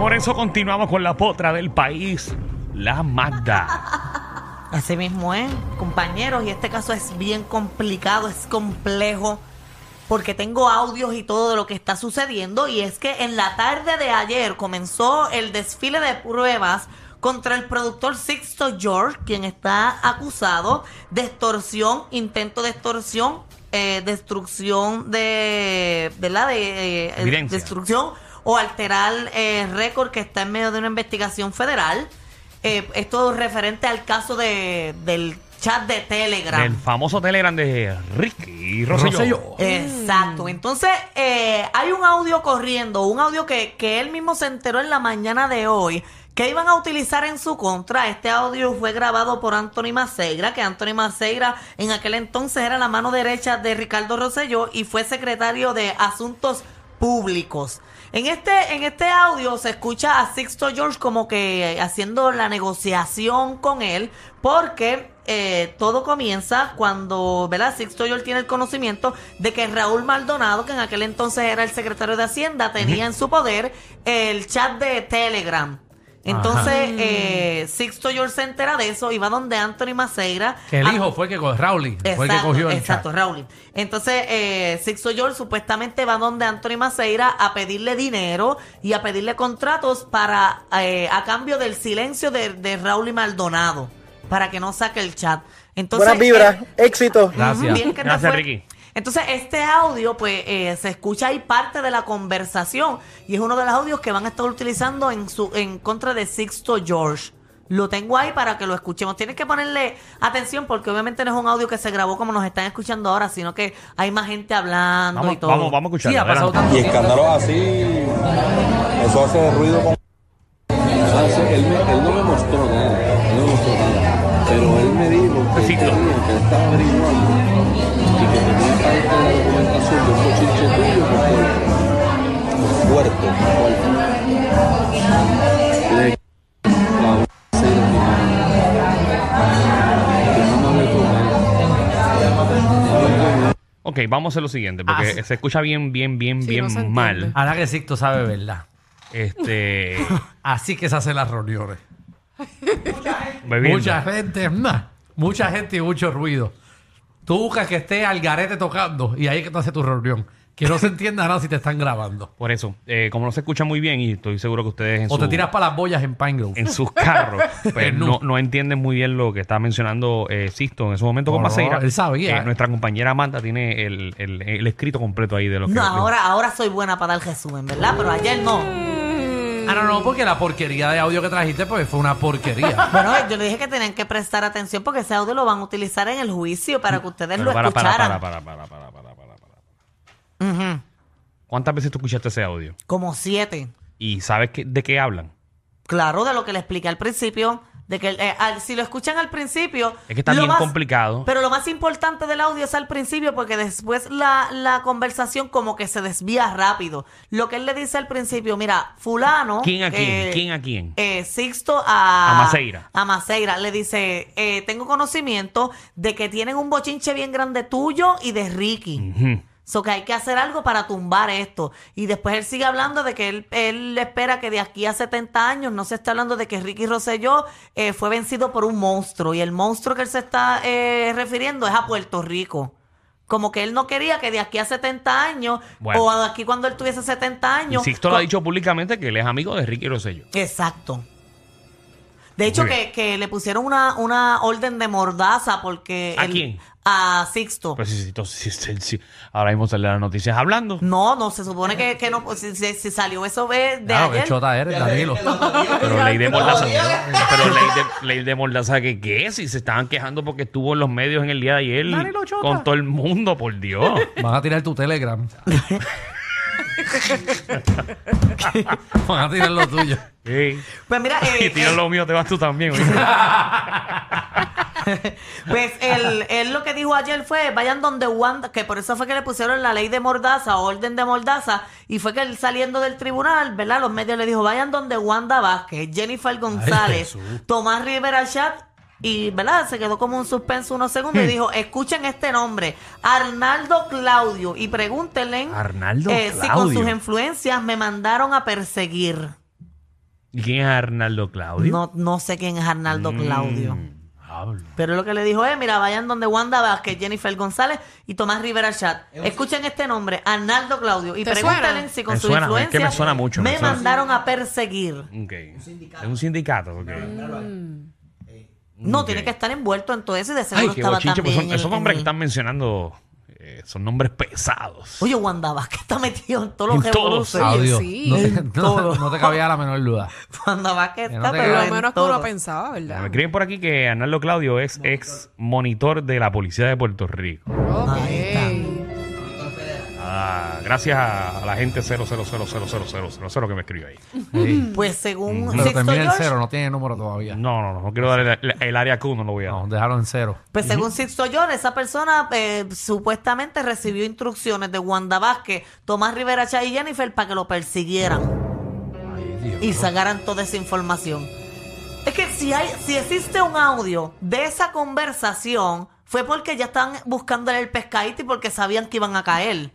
Por eso continuamos con la potra del país, la Magda. Así mismo es, compañeros, y este caso es bien complicado, es complejo, porque tengo audios y todo de lo que está sucediendo, y es que en la tarde de ayer comenzó el desfile de pruebas contra el productor Sixto George, quien está acusado de extorsión, intento de extorsión, eh, destrucción de, ¿verdad? De eh, destrucción o alterar eh, récord que está en medio de una investigación federal. Eh, esto referente al caso de, del chat de Telegram. Del famoso Telegram de Ricky Rosselló. Rosselló. Exacto. Entonces, eh, hay un audio corriendo, un audio que, que él mismo se enteró en la mañana de hoy, que iban a utilizar en su contra. Este audio fue grabado por Anthony Maceira, que Anthony Maceira en aquel entonces era la mano derecha de Ricardo Rosselló y fue secretario de Asuntos Públicos. En este, en este audio se escucha a Sixto George como que haciendo la negociación con él, porque eh, todo comienza cuando, ¿verdad? Sixto George tiene el conocimiento de que Raúl Maldonado, que en aquel entonces era el secretario de Hacienda, tenía en su poder el chat de Telegram. Entonces, eh, Sixto George se entera de eso y va donde Anthony Maceira. Que el a- hijo fue que cogió, Rowley, fue el que cogió el exacto. Raúl. Entonces, eh, Sixto George supuestamente va donde Anthony Maceira a pedirle dinero y a pedirle contratos para eh, a cambio del silencio de, de Raúl y Maldonado para que no saque el chat. Entonces, Buenas vibras, eh, éxito. Gracias. Bien que te Gracias, fue. Ricky. Entonces, este audio, pues, eh, se escucha ahí parte de la conversación y es uno de los audios que van a estar utilizando en su en contra de Sixto George. Lo tengo ahí para que lo escuchemos. Tienes que ponerle atención porque obviamente no es un audio que se grabó como nos están escuchando ahora, sino que hay más gente hablando y todo. vamos, vamos a escucharlo. Sí, ha pasado adelante. tanto Y escándalos así, eso hace ruido con... ¿Sabes? Él, me- él no me mostró nada, él no me mostró nada, pero él me dijo que, que él estaba averiguando la documentación de un bochinche tuyo Puerto. Ok, vamos a hacer lo siguiente, porque Ah, se escucha bien, bien, bien, bien no mal. Ahora que Sixto sabe verdad. Este. Así que se hacen las reuniones. Mucha gente, mucha gente y mucho ruido. Tú buscas que esté al garete tocando y ahí es que te hace tu reunión. Que no se entienda nada si te están grabando. Por eso, eh, como no se escucha muy bien, y estoy seguro que ustedes en, O te su- tiras para las boyas en Pine Grove. en sus carros pues, no, no entienden muy bien lo que está mencionando eh, Sisto en ese momento con No, Maceira. él sabía. Eh, nuestra compañera Amanda tiene el, el- el escrito completo ahí de lo que. No, ahora, ahora soy buena para dar resumen, ¿verdad? Pero ayer no. Ah, no, no, porque la porquería de audio que trajiste pues fue una porquería. Bueno, yo le dije que tenían que prestar atención porque ese audio lo van a utilizar en el juicio para que ustedes Pero lo para, para, escucharan. para, para, para, para, para, para, para. Ujú. ¿Cuántas veces tú escuchaste ese audio? Como siete. ¿Y sabes qué- de qué hablan? Claro, de lo que le expliqué al principio, de que eh, al- si lo escuchan al principio... Es que está lo bien complicado. Pero lo más importante del audio es al principio porque después la, la conversación como que se desvía rápido. Lo que él le dice al principio, mira, fulano... ¿Quién a quién? eh, ¿Quién a quién? eh, Sixto a, A Maceira. A Maceira. Le dice, eh, tengo conocimiento de que tienen un bochinche bien grande tuyo y de Ricky. Ujú. So que hay que hacer algo para tumbar esto. Y después él sigue hablando de que él, él espera que de aquí a 70 años no se está hablando de que Ricky Rosselló eh, fue vencido por un monstruo. Y el monstruo que él se está eh, refiriendo es a Puerto Rico. Como que él no quería que de aquí a 70 años, Bueno. o de aquí cuando él tuviese 70 Y años. Sixto lo ha dicho públicamente que él es amigo de Ricky Rosselló. Exacto. De hecho, que, que le pusieron una, una orden de mordaza porque... ¿A el- quién? A Sixto. Pues sí, sí, sí, sí, sí. Ahora mismo sale las noticias hablando. No, no, se supone que, que no, pues, si, si- si salió eso de, de Claro, ayer. qué chota eres, Danilo. Pero ley de mordaza. Pero ley de, ley de mordaza, que qué? Si se estaban quejando porque estuvo en los medios en el día de ayer Danilo Chota. con todo el mundo, por Dios. Van a tirar tu Telegram. Van a tirar lo tuyo. Sí. Pues mira, eh, Y tira eh, lo mío, te vas tú también. ¿oíste? pues él, él lo que dijo ayer fue, vayan donde Wanda, que por eso fue que le pusieron la ley de mordaza, orden de mordaza, y fue que él saliendo del tribunal, ¿verdad? Los medios le dijo, vayan donde Wanda Vázquez, Jennifer González, Jesús. Tomás Rivera Chat, y, ¿verdad? Se quedó como un suspenso unos segundos y dijo, escuchen este nombre, Arnaldo Claudio, y pregúntenle Arnaldo eh, si con Claudio. sus influencias me mandaron a perseguir. ¿Y quién es Arnaldo Claudio? No, no sé quién es Arnaldo Claudio. Mm, hablo. Pero lo que le dijo es, mira, vayan donde Wanda Vázquez, Jennifer González y Tomás Rivera Chat. Escuchen este nombre, Arnaldo Claudio, y ¿Te pregúntenle suena? si con Me su suena, es que influencia me suena mucho, me me suena. mandaron a perseguir. Ok. Es un sindicato. ok. No, tiene que estar envuelto en todo eso y de seguro Ay, qué estaba bochinche. pues también son- esos nombres en que están mencionando eh, son nombres pesados. Oye, Wanda Vázquez está metido en todos los En todos. sí. No, te, En no- todo. no te cabía la menor duda. Wanda Vázquez Que está, te pero. Lo en menos que uno todo. pensaba, Me ¿verdad? escriben por aquí que Arnaldo Claudio es ex monitor de la policía de Puerto Rico. Ok. Ahí está. Ah, gracias a la gente 000000000 que me escribió ahí. Sí. Pues según Pero Sixto termina en George, cero, no tiene número todavía. No, no, no, no quiero dar el, el área Q, no lo voy a dar. No, déjalo en cero. Pues según Sixto George, esa persona eh, supuestamente recibió instrucciones de Wanda Vázquez, Tomás Rivera Chay y Jennifer para que lo persiguieran Ay, Dios. y sacaran toda esa información. Es que si hay, si existe un audio de esa conversación, fue porque ya estaban buscándole el pescadito y porque sabían que iban a caer.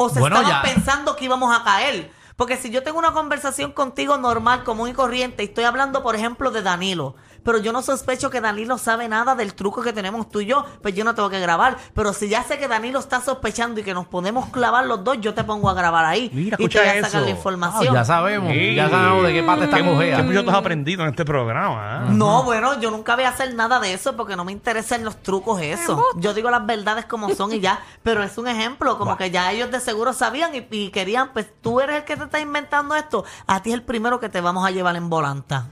O se Bueno, ya. pensando que íbamos a caer. Porque si yo tengo una conversación contigo normal, común y corriente, y estoy hablando, por ejemplo, de Danilo, pero yo no sospecho que Danilo sabe nada del truco que tenemos tú y yo, pues yo no tengo que grabar. Pero si ya sé que Danilo está sospechando y que nos podemos clavar los dos, yo te pongo a grabar ahí. Mira, y te escucha voy a sacar eso. la Ah, información. ya sabemos. Sí. Ya sabemos de qué parte está ¿Qué, cogida. qué mucho tú has aprendido en este programa? ah? No, bueno, yo nunca voy a hacer nada de eso porque no me interesan los trucos eso. Yo digo las verdades como son y ya, pero es un ejemplo, como que ya ellos de seguro sabían y, y querían, pues tú eres el que te está inventando esto, a ti es el primero que te vamos a llevar en volanta.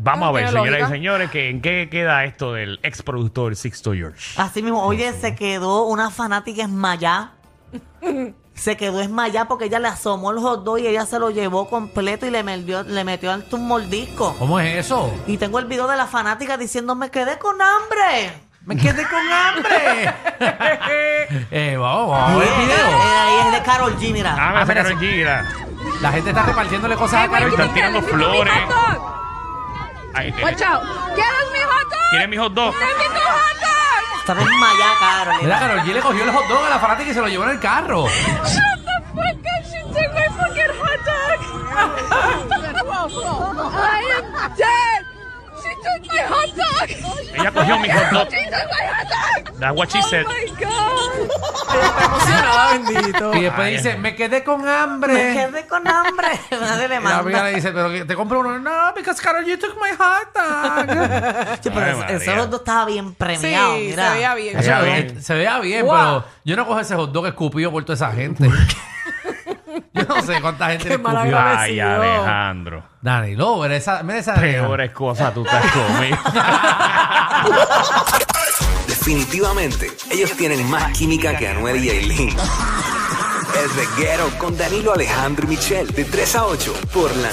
Vamos a ver, señoras y señores, que en qué queda esto del ex productor Sixto George. Así mismo, oye, se quedó una fanática esmayá. Se quedó esmayá porque ella le asomó el hot dog y ella se lo llevó completo y le metió, le metió un mordisco. ¿Cómo es eso? Y tengo el video de la fanática diciendo, me quedé con hambre. Me quedé con hambre. eh, vamos, vamos a ver el Eh, video. eh, ahí es de Carol G, mira. Ah, Ah, mira, sacaron sí. gira. La gente está repartiéndole cosas a Karol G. Están tirando flores. Watch out. ¿Quieres mi hot dog? ¿Quieren mi hot dog? ¡Give me tu hot dog! Está desmayada, Carol. Mira, Karol G le cogió el hot dog a la fanática y se lo llevó en el carro. Shut the fuck up! She took my fucking hot dog! I am dead! She took my hot dog! Ella cogió mi hot dog. She took my hot dog! That's what she said. Oh my god! Está emocionada, bendito. Y después Ay, dice, me quedé con Me hambre. quedé con hambre. Nadie le Y la amiga manda. le dice, pero que te compro uno. No, because Karol G took my hot dog. Sí, pero Ay, María. hot dog estaba bien premiado. Sí, mira. se veía bien. Se veía bien, Wow. pero yo no cojo ese hot dog escupido por toda esa gente. yo no sé cuánta gente Qué le mala escupió. Ay. Alejandro. Danilo, mira esa, mira esa Peores cosas tú estás conmigo. Definitivamente, ellos tienen más química que Anuel y Aileen. El reguero con Danilo Alejandro y Michel, de 3 a 8, por la